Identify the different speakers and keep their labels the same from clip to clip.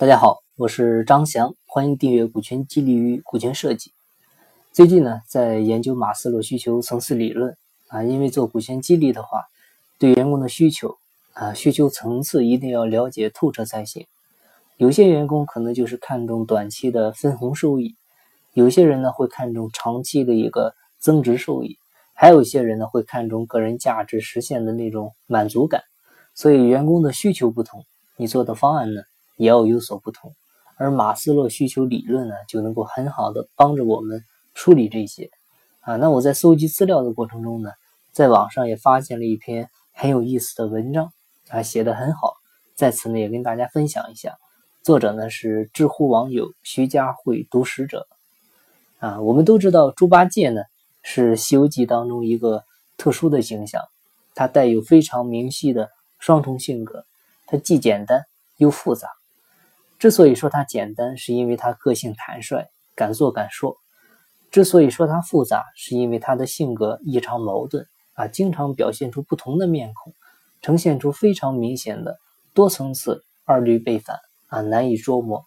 Speaker 1: 大家好，我是张翔，欢迎订阅《股权激励与股权设计》。最近呢，在研究马斯洛需求层次理论啊，因为做股权激励的话，对员工的需求啊，需求层次一定要了解透彻才行。有些员工可能就是看重短期的分红收益，有些人呢会看重长期的一个增值收益，还有一些人呢会看重个人价值实现的那种满足感。所以，员工的需求不同，你做的方案呢？也要有所不同，而马斯洛需求理论呢，就能够很好的帮着我们梳理这些啊。那我在搜集资料的过程中呢，在网上也发现了一篇很有意思的文章啊，写的很好，在此呢也跟大家分享一下。作者呢是知乎网友徐家慧读史者啊。我们都知道猪八戒呢是《西游记》当中一个特殊的形象，他带有非常明晰的双重性格，他既简单又复杂。之所以说它简单，是因为它个性坦率，敢做敢说；之所以说它复杂，是因为他的性格异常矛盾啊，经常表现出不同的面孔，呈现出非常明显的多层次二律背反啊，难以捉摸。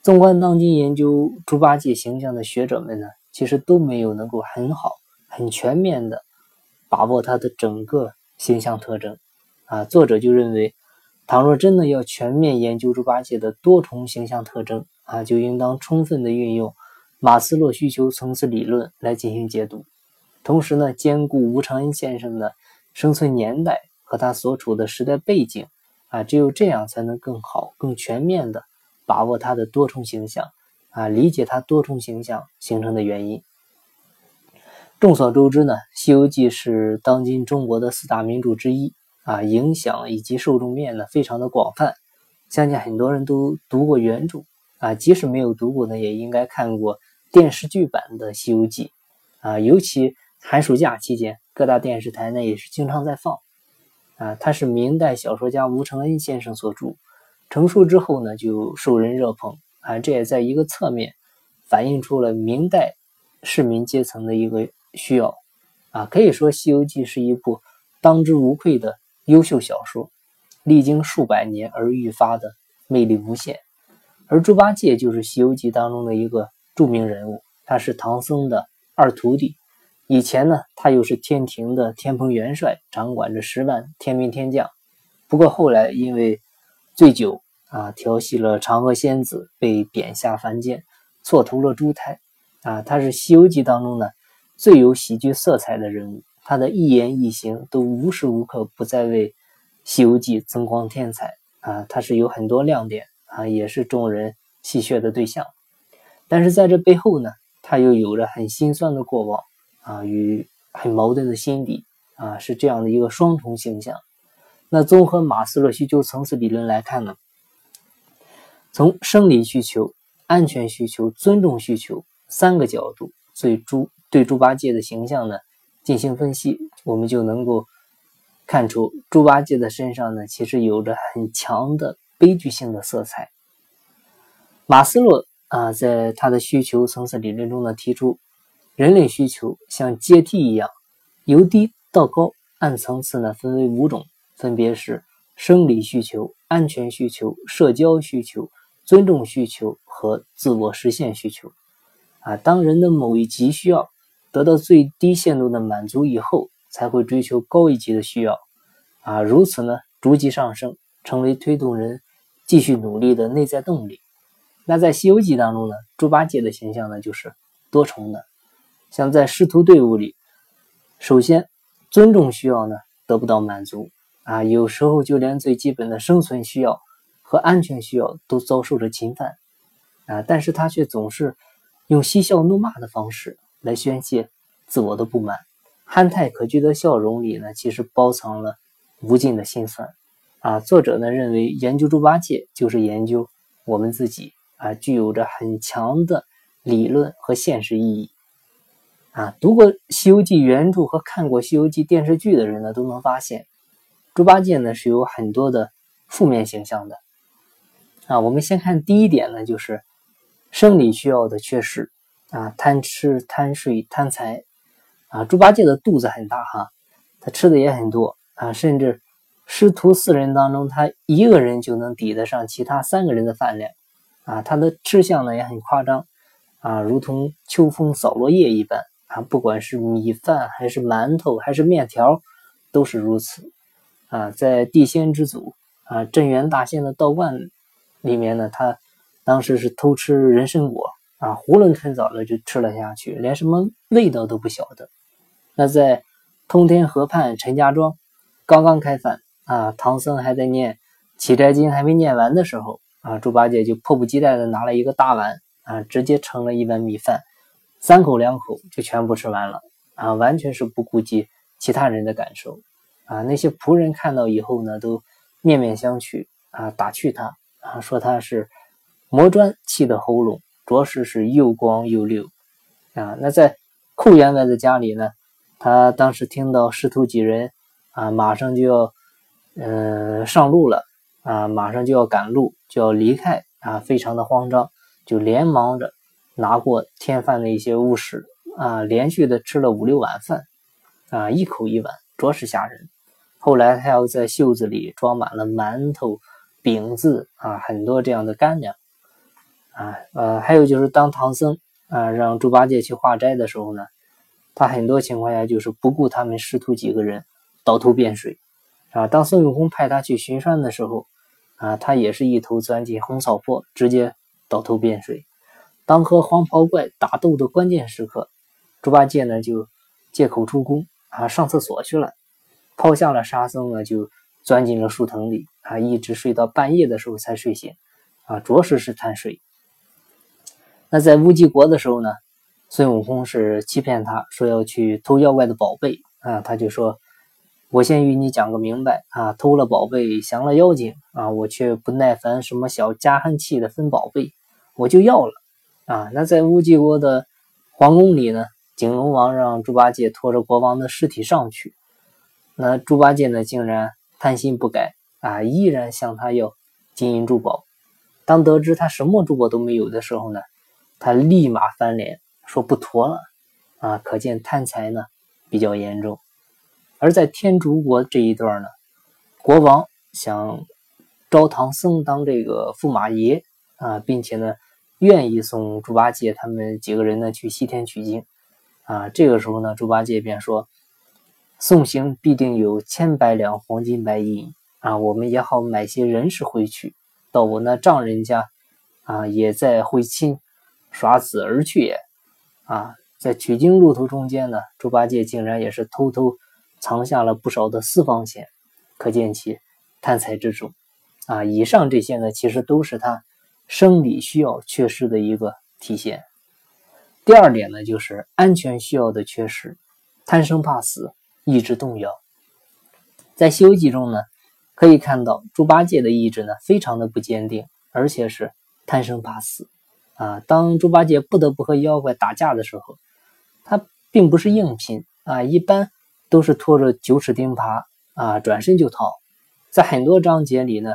Speaker 1: 纵观当今研究猪八戒形象的学者们呢，其实都没有能够很好、很全面的把握他的整个形象特征啊。作者就认为。倘若真的要全面研究猪八戒的多重形象特征啊，就应当充分的运用马斯洛需求层次理论来进行解读，同时呢，兼顾吴承恩先生的生存年代和他所处的时代背景啊，只有这样才能更好、更全面的把握他的多重形象啊，理解他多重形象形成的原因。众所周知呢，《西游记》是当今中国的四大名著之一。啊，影响以及受众面呢，非常的广泛，相信很多人都读过原著啊，即使没有读过呢，也应该看过电视剧版的《西游记》啊，尤其寒暑假期间，各大电视台呢也是经常在放啊。它是明代小说家吴承恩先生所著，成书之后呢就受人热捧啊，这也在一个侧面反映出了明代市民阶层的一个需要啊。可以说，《西游记》是一部当之无愧的。优秀小说，历经数百年而愈发的魅力无限。而猪八戒就是《西游记》当中的一个著名人物，他是唐僧的二徒弟。以前呢，他又是天庭的天蓬元帅，掌管着十万天兵天将。不过后来因为醉酒啊，调戏了嫦娥仙子，被贬下凡间，错投了猪胎。啊，他是《西游记》当中呢最有喜剧色彩的人物。他的一言一行都无时无刻不在为《西游记》增光添彩啊！他是有很多亮点啊，也是众人戏谑的对象。但是在这背后呢，他又有着很心酸的过往啊，与很矛盾的心底啊，是这样的一个双重形象。那综合马斯洛需求层次理论来看呢，从生理需求、安全需求、尊重需求三个角度，对猪对猪八戒的形象呢。进行分析，我们就能够看出猪八戒的身上呢，其实有着很强的悲剧性的色彩。马斯洛啊，在他的需求层次理论中呢，提出人类需求像阶梯一样，由低到高，按层次呢分为五种，分别是生理需求、安全需求、社交需求、尊重需求和自我实现需求。啊，当人的某一级需要。得到最低限度的满足以后，才会追求高一级的需要，啊，如此呢，逐级上升，成为推动人继续努力的内在动力。那在《西游记》当中呢，猪八戒的形象呢就是多重的，像在师徒队伍里，首先尊重需要呢得不到满足，啊，有时候就连最基本的生存需要和安全需要都遭受着侵犯，啊，但是他却总是用嬉笑怒骂的方式。来宣泄自我的不满，憨态可掬的笑容里呢，其实包藏了无尽的心酸。啊，作者呢认为，研究猪八戒就是研究我们自己啊，具有着很强的理论和现实意义。啊，读过《西游记》原著和看过《西游记》电视剧的人呢，都能发现，猪八戒呢是有很多的负面形象的。啊，我们先看第一点呢，就是生理需要的缺失。啊，贪吃、贪睡、贪财，啊，猪八戒的肚子很大哈，他吃的也很多啊，甚至师徒四人当中，他一个人就能抵得上其他三个人的饭量啊！他的吃相呢也很夸张啊，如同秋风扫落叶一般啊！不管是米饭还是馒头还是面条，都是如此啊！在地仙之祖啊镇元大仙的道观里面呢，他当时是偷吃人参果啊，囫囵吞枣的就吃了下去，连什么味道都不晓得。那在通天河畔陈家庄刚刚开饭。啊，唐僧还在念《起斋经》，还没念完的时候，啊，猪八戒就迫不及待的拿了一个大碗，啊，直接盛了一碗米饭，三口两口就全部吃完了，啊，完全是不顾及其他人的感受，啊，那些仆人看到以后呢，都面面相觑，啊，打趣他，啊，说他是磨砖气的喉咙，着实是又光又溜，啊，那在寇员外的家里呢，他当时听到师徒几人，啊，马上就要。嗯，上路了啊，马上就要赶路，就要离开啊，非常的慌张，就连忙着拿过添饭的一些物事啊，连续的吃了五六碗饭啊，一口一碗，着实吓人。后来他要在袖子里装满了馒头、饼子啊，很多这样的干粮啊，呃，还有就是当唐僧啊让猪八戒去化斋的时候呢，他很多情况下就是不顾他们师徒几个人，倒头便睡。啊，当孙悟空派他去巡山的时候，啊，他也是一头钻进红草坡，直接倒头便睡。当和黄袍怪打斗的关键时刻，猪八戒呢就借口出宫啊上厕所去了，抛下了沙僧呢就钻进了树藤里啊，一直睡到半夜的时候才睡醒啊，着实是贪睡。那在乌鸡国的时候呢，孙悟空是欺骗他说要去偷妖怪的宝贝啊，他就说。我先与你讲个明白啊，偷了宝贝，降了妖精啊，我却不耐烦什么小家恨气的分宝贝，我就要了啊。那在乌鸡国的皇宫里呢，景龙王让猪八戒拖着国王的尸体上去，那猪八戒呢，竟然贪心不改啊，依然向他要金银珠宝。当得知他什么珠宝都没有的时候呢，他立马翻脸说不妥了啊，可见贪财呢比较严重。而在天竺国这一段呢，国王想招唐僧当这个驸马爷啊，并且呢，愿意送猪八戒他们几个人呢去西天取经啊。这个时候呢，猪八戒便说：“送行必定有千百两黄金白银啊，我们也好买些人食回去，到我那丈人家啊，也在会亲耍子而去也啊。”在取经路途中间呢，猪八戒竟然也是偷偷。藏下了不少的私房钱，可见其贪财之重啊！以上这些呢，其实都是他生理需要缺失的一个体现。第二点呢，就是安全需要的缺失，贪生怕死，意志动摇。在《西游记》中呢，可以看到猪八戒的意志呢，非常的不坚定，而且是贪生怕死啊！当猪八戒不得不和妖怪打架的时候，他并不是硬拼啊，一般。都是拖着九齿钉耙啊，转身就逃。在很多章节里呢，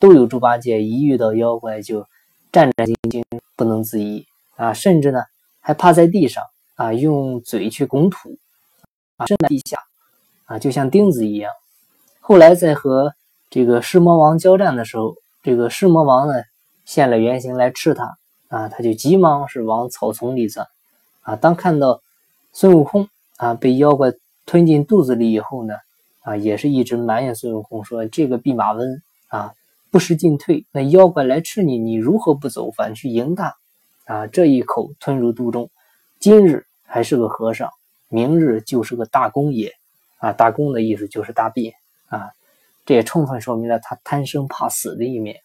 Speaker 1: 都有猪八戒一遇到妖怪就战战兢兢、不能自已啊，甚至呢还趴在地上啊，用嘴去拱土啊，身在地下啊，就像钉子一样。后来在和这个狮魔王交战的时候，这个狮魔王呢现了原形来吃他啊，他就急忙是往草丛里钻啊。当看到孙悟空啊被妖怪。吞进肚子里以后呢，啊，也是一直埋怨孙悟空说：“这个弼马温啊，不识进退，那妖怪来吃你，你如何不走，反去迎他？啊，这一口吞入肚中，今日还是个和尚，明日就是个大公爷。啊，大公的意思就是大便啊，这也充分说明了他贪生怕死的一面。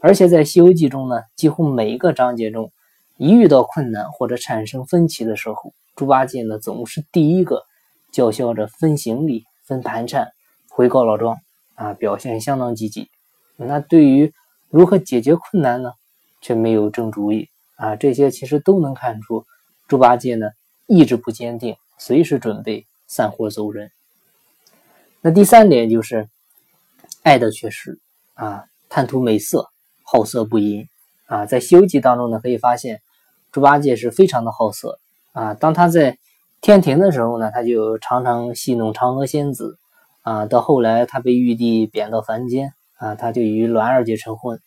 Speaker 1: 而且在《西游记》中呢，几乎每一个章节中，一遇到困难或者产生分歧的时候，猪八戒呢总是第一个。叫嚣着分行李、分盘缠，回高老庄啊，表现相当积极。那对于如何解决困难呢，却没有正主意啊。这些其实都能看出猪八戒呢意志不坚定，随时准备散伙走人。那第三点就是爱的缺失啊，贪图美色，好色不淫啊。在《西游记》当中呢，可以发现猪八戒是非常的好色啊。当他在天庭的时候呢，他就常常戏弄嫦娥仙子，啊，到后来他被玉帝贬到凡间啊，他就与栾二姐成婚。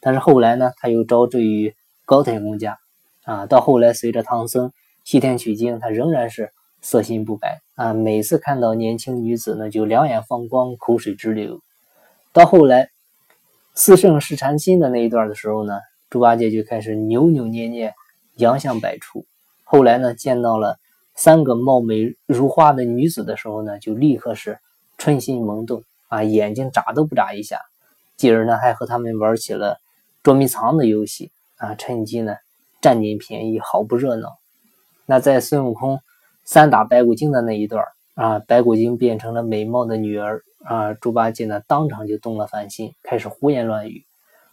Speaker 1: 但是后来呢，他又招赘于高太公家啊。到后来随着唐僧西天取经，他仍然是色心不改啊。每次看到年轻女子呢，就两眼放光，口水直流。到后来四圣试禅心的那一段的时候呢，猪八戒就开始扭扭捏捏，洋相百出。后来呢，见到了三个貌美如花的女子的时候呢，就立刻是。春心萌动啊，眼睛眨都不眨一下，继而呢还和他们玩起了捉迷藏的游戏啊，趁机呢占点便宜，好不热闹。那在孙悟空三打白骨精的那一段啊，白骨精变成了美貌的女儿啊，猪八戒呢当场就动了凡心，开始胡言乱语。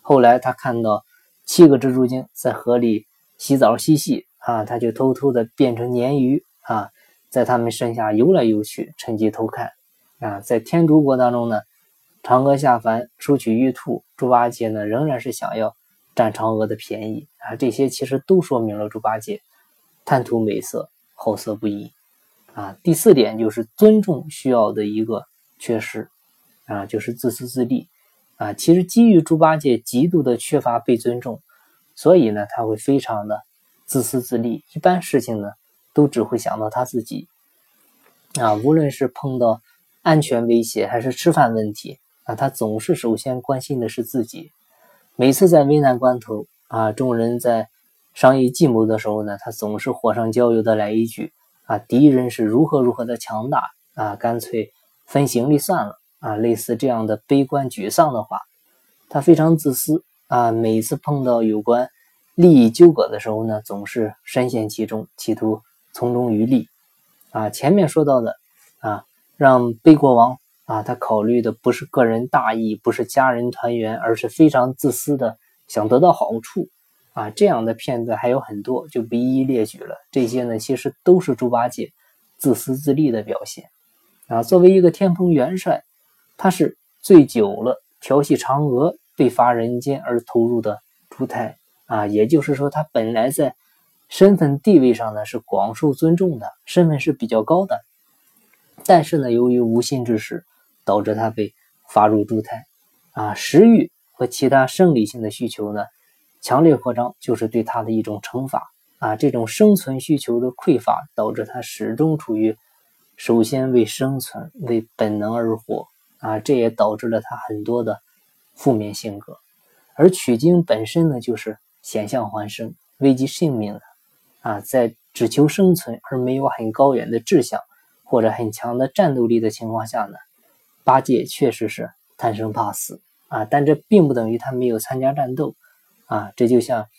Speaker 1: 后来他看到七个蜘蛛精在河里洗澡嬉戏啊，他就偷偷的变成鲶鱼啊，在他们身下游来游去，趁机偷看。啊，在天竺国当中呢，嫦娥下凡收取玉兔，猪八戒呢仍然是想要占嫦娥的便宜啊。这些其实都说明了猪八戒贪图美色，好色不已啊。第四点就是尊重需要的一个缺失啊，就是自私自利啊。其实基于猪八戒极度的缺乏被尊重，所以呢他会非常的自私自利，一般事情呢都只会想到他自己啊。无论是碰到安全威胁还是吃饭问题啊，他总是首先关心的是自己。每次在危难关头啊，众人在商议计谋的时候呢，他总是火上浇油的来一句啊，敌人是如何如何的强大啊，干脆分行李算了啊，类似这样的悲观沮丧的话。他非常自私啊，每次碰到有关利益纠葛的时候呢，总是深陷其中，企图从中渔利啊。前面说到的啊。让悲国王啊，他考虑的不是个人大义，不是家人团圆，而是非常自私的想得到好处啊。这样的片段还有很多，就不一一列举了。这些呢，其实都是猪八戒自私自利的表现啊。作为一个天蓬元帅，他是醉酒了调戏嫦娥，被罚人间而投入的猪胎啊。也就是说，他本来在身份地位上呢是广受尊重的，身份是比较高的。但是呢，由于无心之失，导致他被罚入猪胎，啊，食欲和其他生理性的需求呢，强烈扩张，就是对他的一种惩罚，啊，这种生存需求的匮乏，导致他始终处于首先为生存、为本能而活，啊，这也导致了他很多的负面性格。而取经本身呢，就是险象环生、危及性命的，啊，在只求生存而没有很高远的志向。或者很强的战斗力的情况下呢，八戒确实是贪生怕死啊，但这并不等于他没有参加战斗啊。这就像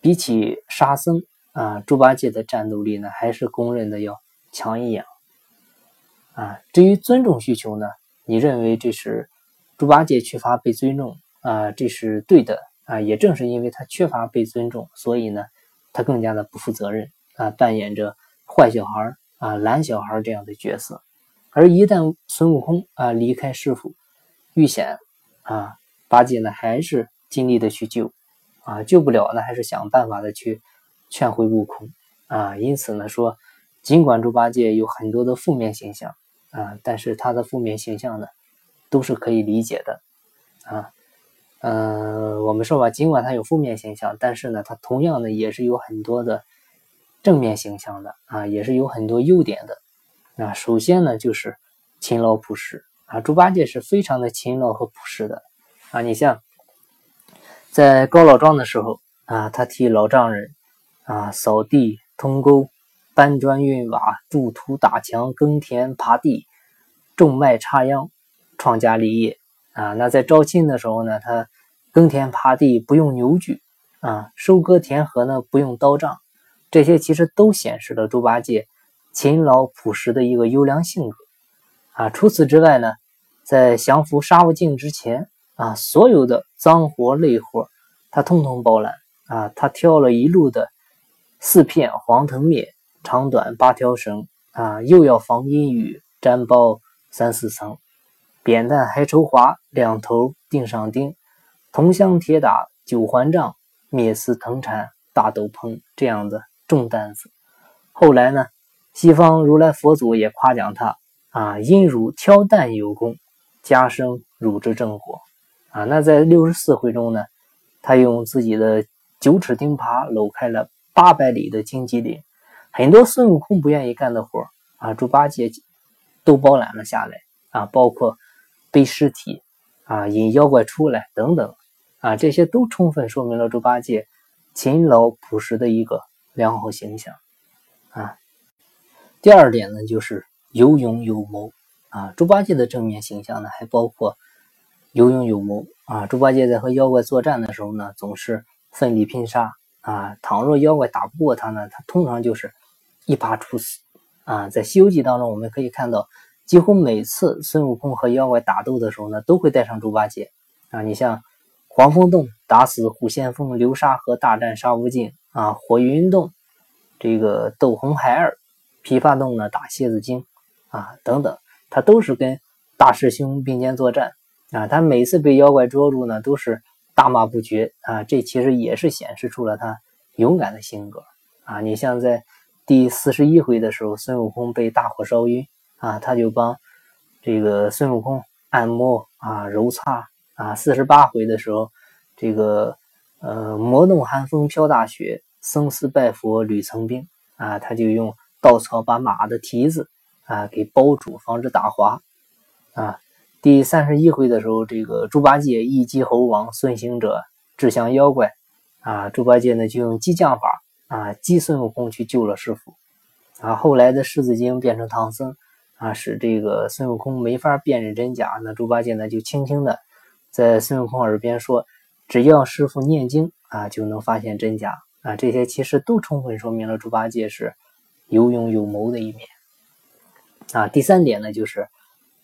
Speaker 1: 比起沙僧啊，猪八戒的战斗力呢还是公认的要强一样啊。至于尊重需求呢，你认为这是猪八戒缺乏被尊重啊，这是对的啊。也正是因为他缺乏被尊重，所以呢，他更加的不负责任啊，扮演着坏小孩啊，懒小孩这样的角色，而一旦孙悟空啊离开师傅，遇险啊，八戒呢还是尽力的去救啊，救不了呢还是想办法的去劝回悟空啊。因此呢说，尽管猪八戒有很多的负面形象啊，但是他的负面形象呢都是可以理解的啊。嗯，我们说吧，尽管他有负面形象，但是呢，他同样呢也是有很多的。正面形象的啊，也是有很多优点的啊。首先呢，就是勤劳朴实啊。猪八戒是非常的勤劳和朴实的啊。你像在高老庄的时候啊，他替老丈人啊扫地、通沟、搬砖、运瓦、筑土、打墙、耕田、耙地、种麦、插秧，创家立业啊。那在招亲的时候呢，他耕田耙地不用牛具啊，收割田禾呢不用刀杖。这些其实都显示了猪八戒勤劳朴实的一个优良性格啊。除此之外呢，在降服沙悟净之前啊，所有的脏活累活他通通包揽啊。他挑了一路的四片黄藤篾，长短八条绳啊，又要防阴雨，毡包三四层，扁担还愁滑，两头钉上钉，铜箱铁打九环杖，篾丝藤缠大斗篷，这样的。重担子，后来呢，西方如来佛祖也夸奖他啊，因汝挑担有功，加生汝之正果。啊，那在六十四回中呢，他用自己的九齿钉耙搂开了八百里的荆棘岭，很多孙悟空不愿意干的活啊，猪八戒都包揽了下来啊，包括背尸体啊、引妖怪出来等等啊，这些都充分说明了猪八戒勤劳朴实的一个良好形象啊。第二点呢，就是有勇有谋啊，猪八戒的正面形象呢，还包括。有勇有谋啊！猪八戒在和妖怪作战的时候呢，总是奋力拼杀啊。倘若妖怪打不过他呢，他通常就是一耙处死啊。在《西游记》当中，我们可以看到，几乎每次孙悟空和妖怪打斗的时候呢，都会带上猪八戒啊。你像黄风洞打死虎先锋，流沙河大战沙悟净啊，火云洞这个斗红孩儿，琵琶洞呢打蝎子精啊等等，他都是跟大师兄并肩作战。啊，他每次被妖怪捉住呢，都是大骂不绝啊！这其实也是显示出了他勇敢的性格啊！你像在第四十一回的时候，孙悟空被大火烧晕啊，他就帮这个孙悟空按摩啊、揉擦啊。四十八回的时候，这个呃，魔弄寒风飘大雪，僧思拜佛屡层冰啊，他就用稻草把马的蹄子啊给包住，防止打滑啊。第三十一回的时候，这个猪八戒一击猴王，孙行者掷降妖怪，啊，猪八戒呢就用激将法啊激孙悟空去救了师傅，啊，后来的狮子精变成唐僧，啊，使这个孙悟空没法辨认真假，那猪八戒呢就轻轻的在孙悟空耳边说，只要师傅念经啊，就能发现真假，啊，这些其实都充分说明了猪八戒是有勇有谋的一面，啊，第三点呢就是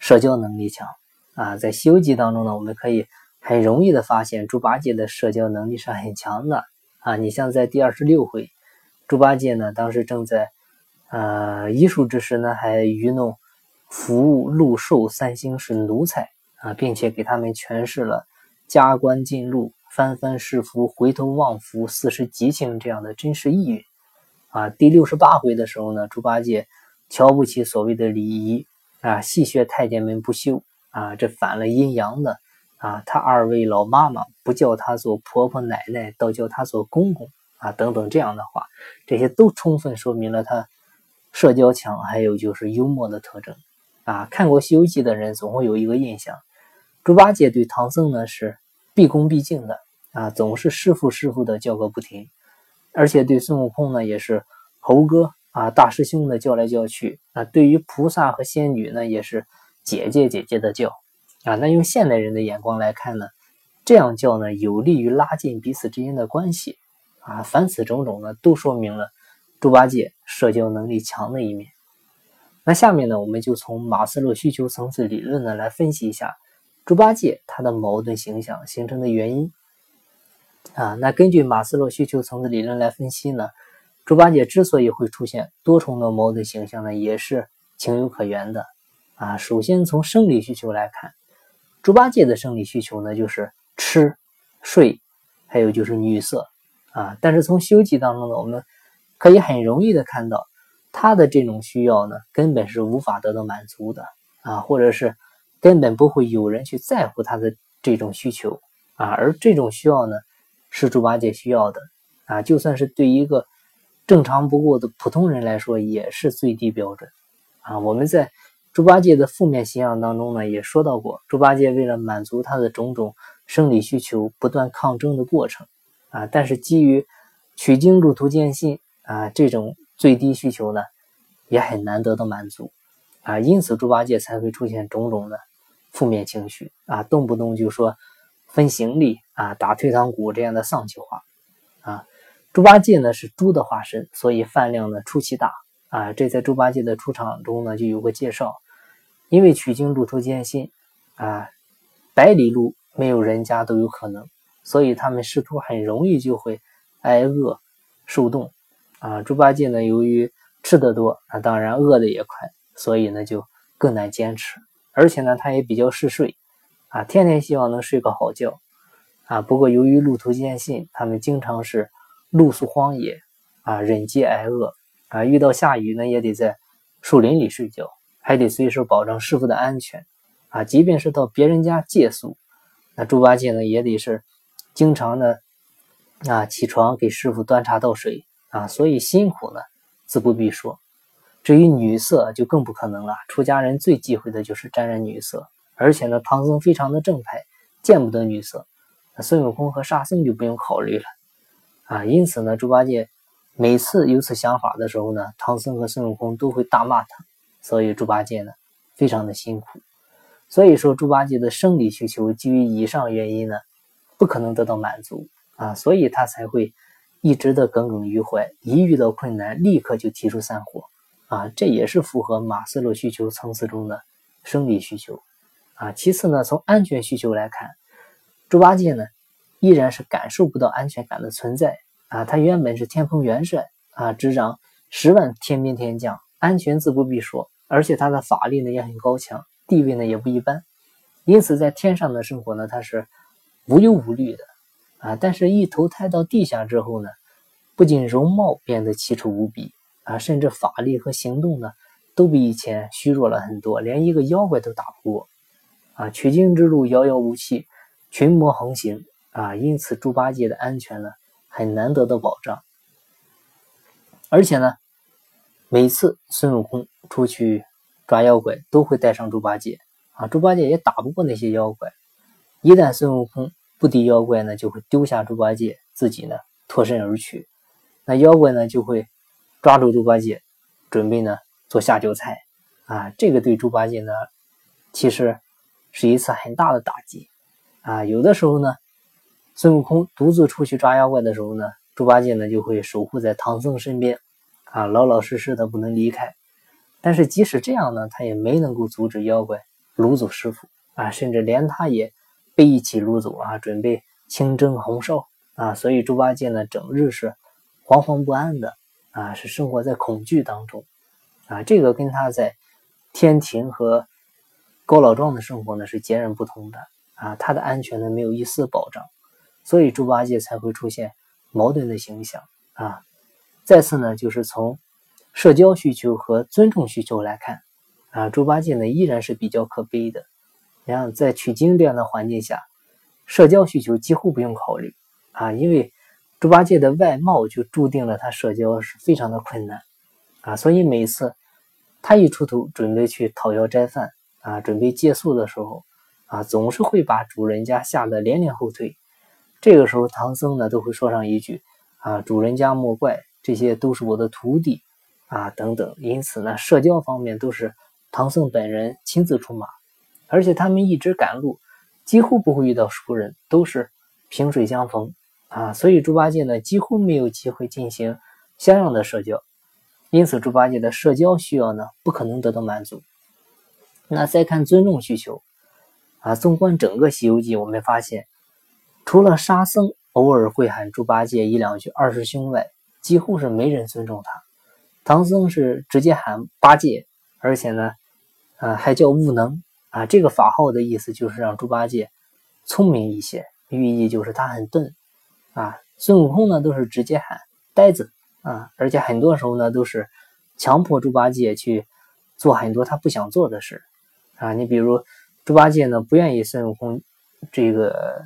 Speaker 1: 社交能力强。啊，在《西游记》当中呢，我们可以很容易的发现猪八戒的社交能力是很强的啊。你像在第二十六回，猪八戒呢当时正在呃医术之时呢，还愚弄福、禄、寿三星是奴才啊，并且给他们诠释了加官进禄、翻番是福、回头望福、四时吉庆这样的真实意蕴啊。第六十八回的时候呢，猪八戒瞧不起所谓的礼仪啊，戏谑太监们不修。啊，这反了阴阳的啊！他二位老妈妈不叫他做婆婆奶奶，倒叫他做公公啊！等等这样的话，这些都充分说明了他社交强，还有就是幽默的特征啊！看过《西游记》的人总会有一个印象，猪八戒对唐僧呢是毕恭毕敬的啊，总是师傅师傅的叫个不停，而且对孙悟空呢也是猴哥啊、大师兄的叫来叫去啊。对于菩萨和仙女呢也是。姐姐姐姐的叫啊，那用现代人的眼光来看呢，这样叫呢有利于拉近彼此之间的关系啊。凡此种种呢，都说明了猪八戒社交能力强的一面。那下面呢，我们就从马斯洛需求层次理论呢来分析一下猪八戒他的矛盾形象形成的原因啊。那根据马斯洛需求层次理论来分析呢，猪八戒之所以会出现多重的矛盾形象呢，也是情有可原的。啊，首先从生理需求来看，猪八戒的生理需求呢，就是吃、睡，还有就是女色啊。但是从《西游记》当中呢，我们可以很容易的看到，他的这种需要呢，根本是无法得到满足的啊，或者是根本不会有人去在乎他的这种需求啊。而这种需要呢，是猪八戒需要的啊，就算是对一个正常不过的普通人来说，也是最低标准啊。我们在。猪八戒的负面形象当中呢，也说到过，猪八戒为了满足他的种种生理需求，不断抗争的过程啊。但是基于取经路途艰辛啊，这种最低需求呢，也很难得到满足啊。因此，猪八戒才会出现种种的负面情绪啊，动不动就说分行李啊、打退堂鼓这样的丧气话啊。猪八戒呢是猪的化身，所以饭量呢出奇大啊。这在猪八戒的出场中呢就有个介绍。因为取经路途艰辛，啊，百里路没有人家都有可能，所以他们师徒很容易就会挨饿受冻，啊，猪八戒呢，由于吃的多，啊，当然饿的也快，所以呢就更难坚持，而且呢他也比较嗜睡，啊，天天希望能睡个好觉，啊，不过由于路途艰辛，他们经常是露宿荒野，啊，忍饥挨饿，啊，遇到下雨呢也得在树林里睡觉。还得随时保证师傅的安全啊。即便是到别人家借宿，那猪八戒呢也得是经常的啊起床给师傅端茶倒水啊，所以辛苦呢自不必说。至于女色就更不可能了，出家人最忌讳的就是沾染女色，而且呢唐僧非常的正派，见不得女色。那孙悟空和沙僧就不用考虑了啊。因此呢，猪八戒每次有此想法的时候呢，唐僧和孙悟空都会大骂他，所以猪八戒呢非常的辛苦。所以说，猪八戒的生理需求基于以上原因呢，不可能得到满足啊，所以他才会一直的耿耿于怀，一遇到困难立刻就提出散伙。啊，这也是符合马斯洛需求层次中的生理需求啊。其次呢，从安全需求来看，猪八戒呢依然是感受不到安全感的存在啊。他原本是天蓬元帅啊，执掌十万天兵天将，安全自不必说，而且他的法力呢也很高强，地位呢也不一般，因此在天上的生活呢他是无忧无虑的啊。但是，一投胎到地下之后呢，不仅容貌变得奇丑无比。啊，甚至法力和行动呢，都比以前虚弱了很多，连一个妖怪都打不过。啊，取经之路遥遥无期，群魔横行啊，因此猪八戒的安全呢，很难得到保障。而且呢，每次孙悟空出去抓妖怪，都会带上猪八戒啊，猪八戒也打不过那些妖怪。一旦孙悟空不敌妖怪呢，就会丢下猪八戒，自己呢脱身而去。那妖怪呢，就会。抓住猪八戒，准备呢做下酒菜啊！这个对猪八戒呢，其实是一次很大的打击啊！有的时候呢，孙悟空独自出去抓妖怪的时候呢，猪八戒呢就会守护在唐僧身边啊，老老实实的不能离开。但是即使这样呢，他也没能够阻止妖怪掳走师傅啊，甚至连他也被一起掳走啊，准备清蒸红烧啊！所以猪八戒呢，整日是惶惶不安的。啊，是生活在恐惧当中，啊，这个跟他在天庭和高老庄的生活呢是截然不同的啊，他的安全呢没有一丝保障，所以猪八戒才会出现矛盾的形象啊。再次呢，就是从社交需求和尊重需求来看啊，猪八戒呢依然是比较可悲的。你看，在取经这样的环境下，社交需求几乎不用考虑啊，因为。猪八戒的外貌就注定了他社交是非常的困难啊，所以每次他一出头准备去讨要斋饭啊，准备借宿的时候啊，总是会把主人家吓得连连后退。这个时候，唐僧呢都会说上一句啊：“主人家莫怪，这些都是我的徒弟啊，等等。”因此呢，社交方面都是唐僧本人亲自出马，而且他们一直赶路，几乎不会遇到熟人，都是萍水相逢。啊，所以猪八戒呢几乎没有机会进行像样的社交，因此猪八戒的社交需要呢不可能得到满足。那再看尊重需求，啊，纵观整个《西游记》，我们发现，除了沙僧偶尔会喊猪八戒一两句二师兄外，几乎是没人尊重他。唐僧是直接喊八戒，而且呢，啊还叫悟能啊，这个法号的意思就是让猪八戒聪明一些，寓意就是他很钝。啊，孙悟空呢都是直接喊呆子啊，而且很多时候呢都是强迫猪八戒去做很多他不想做的事啊。你比如猪八戒呢不愿意孙悟空这个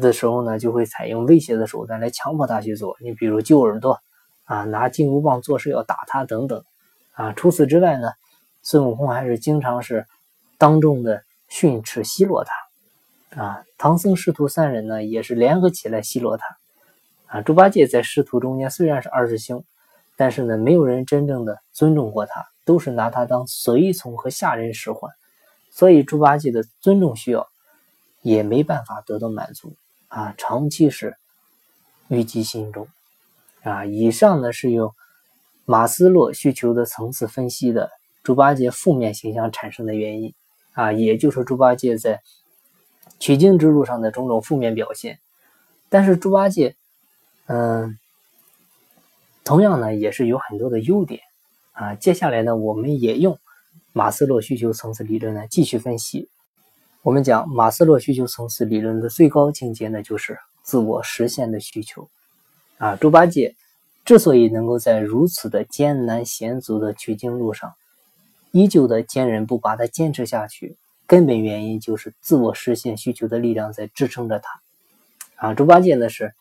Speaker 1: 的时候呢，就会采用威胁的手段来强迫他去做。你比如揪耳朵啊，拿金箍棒做事要打他等等啊。除此之外呢，孙悟空还是经常是当众的训斥奚落他。啊，唐僧师徒三人呢，也是联合起来奚落他。啊，猪八戒在师徒中间虽然是二师兄，但是呢，没有人真正的尊重过他，都是拿他当随从和下人使唤，所以猪八戒的尊重需要也没办法得到满足。啊，长期是郁积心中。啊，以上呢是用马斯洛需求的层次分析的猪八戒负面形象产生的原因。啊，也就是猪八戒在。取经之路上的种种负面表现，但是猪八戒，嗯，同样呢也是有很多的优点啊。接下来呢，我们也用马斯洛需求层次理论呢继续分析。我们讲马斯洛需求层次理论的最高境界呢，就是自我实现的需求啊。猪八戒之所以能够在如此的艰难险阻的取经路上依旧的坚韧不拔的坚持下去，根本原因就是自我实现需求的力量在支撑着他。啊，猪八戒呢是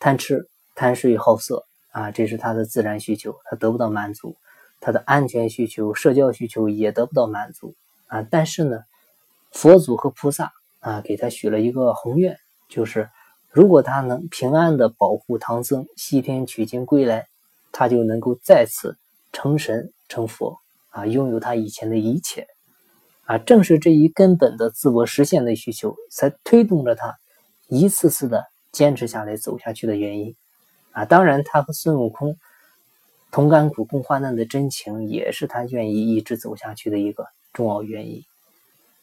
Speaker 1: 贪吃、贪睡、好色啊，这是他的自然需求，他得不到满足，他的安全需求、社交需求也得不到满足啊。但是呢，佛祖和菩萨啊给他许了一个宏愿，就是如果他能平安的保护唐僧西天取经归来，他就能够再次成神成佛。啊，拥有他以前的一切，啊，正是这一根本的自我实现的需求，才推动着他一次次的坚持下来、走下去的原因。啊，当然，他和孙悟空同甘苦、共患难的真情，也是他愿意一直走下去的一个重要原因。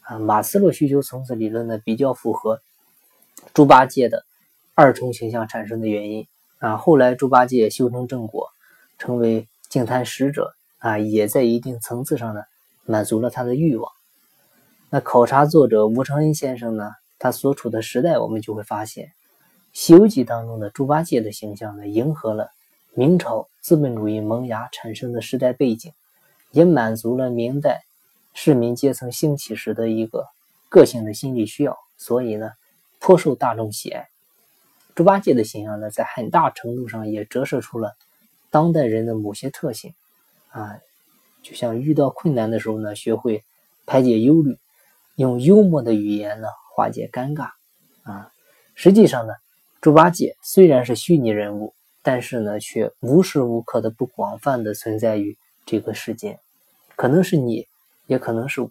Speaker 1: 啊，马斯洛需求层次理论呢，比较符合猪八戒的二重形象产生的原因。啊，后来猪八戒修成正果，成为净坛使者。啊，也在一定层次上呢，满足了他的欲望。那考察作者吴承恩先生呢，他所处的时代，我们就会发现，《西游记》当中的猪八戒的形象呢，迎合了明朝资本主义萌芽产生的时代背景，也满足了明代市民阶层兴起时的一个个性的心理需要，所以呢，颇受大众喜爱。猪八戒的形象呢，在很大程度上也折射出了当代人的某些特性。啊，就像遇到困难的时候呢，学会排解忧虑，用幽默的语言呢化解尴尬。啊，实际上呢，猪八戒虽然是虚拟人物，但是呢，却无时无刻的不广泛的存在于这个世间。可能是你，也可能是我，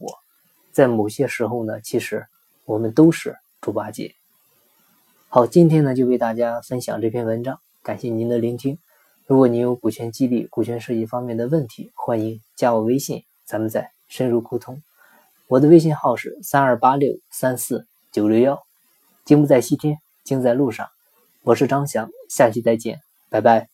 Speaker 1: 在某些时候呢，其实我们都是猪八戒。好，今天呢就为大家分享这篇文章，感谢您的聆听。如果你有股权激励、股权设计方面的问题，欢迎加我微信，咱们再深入沟通。我的微信号是三二八六三四九六幺。金不在西天，金在路上。我是张翔，下期再见，拜拜。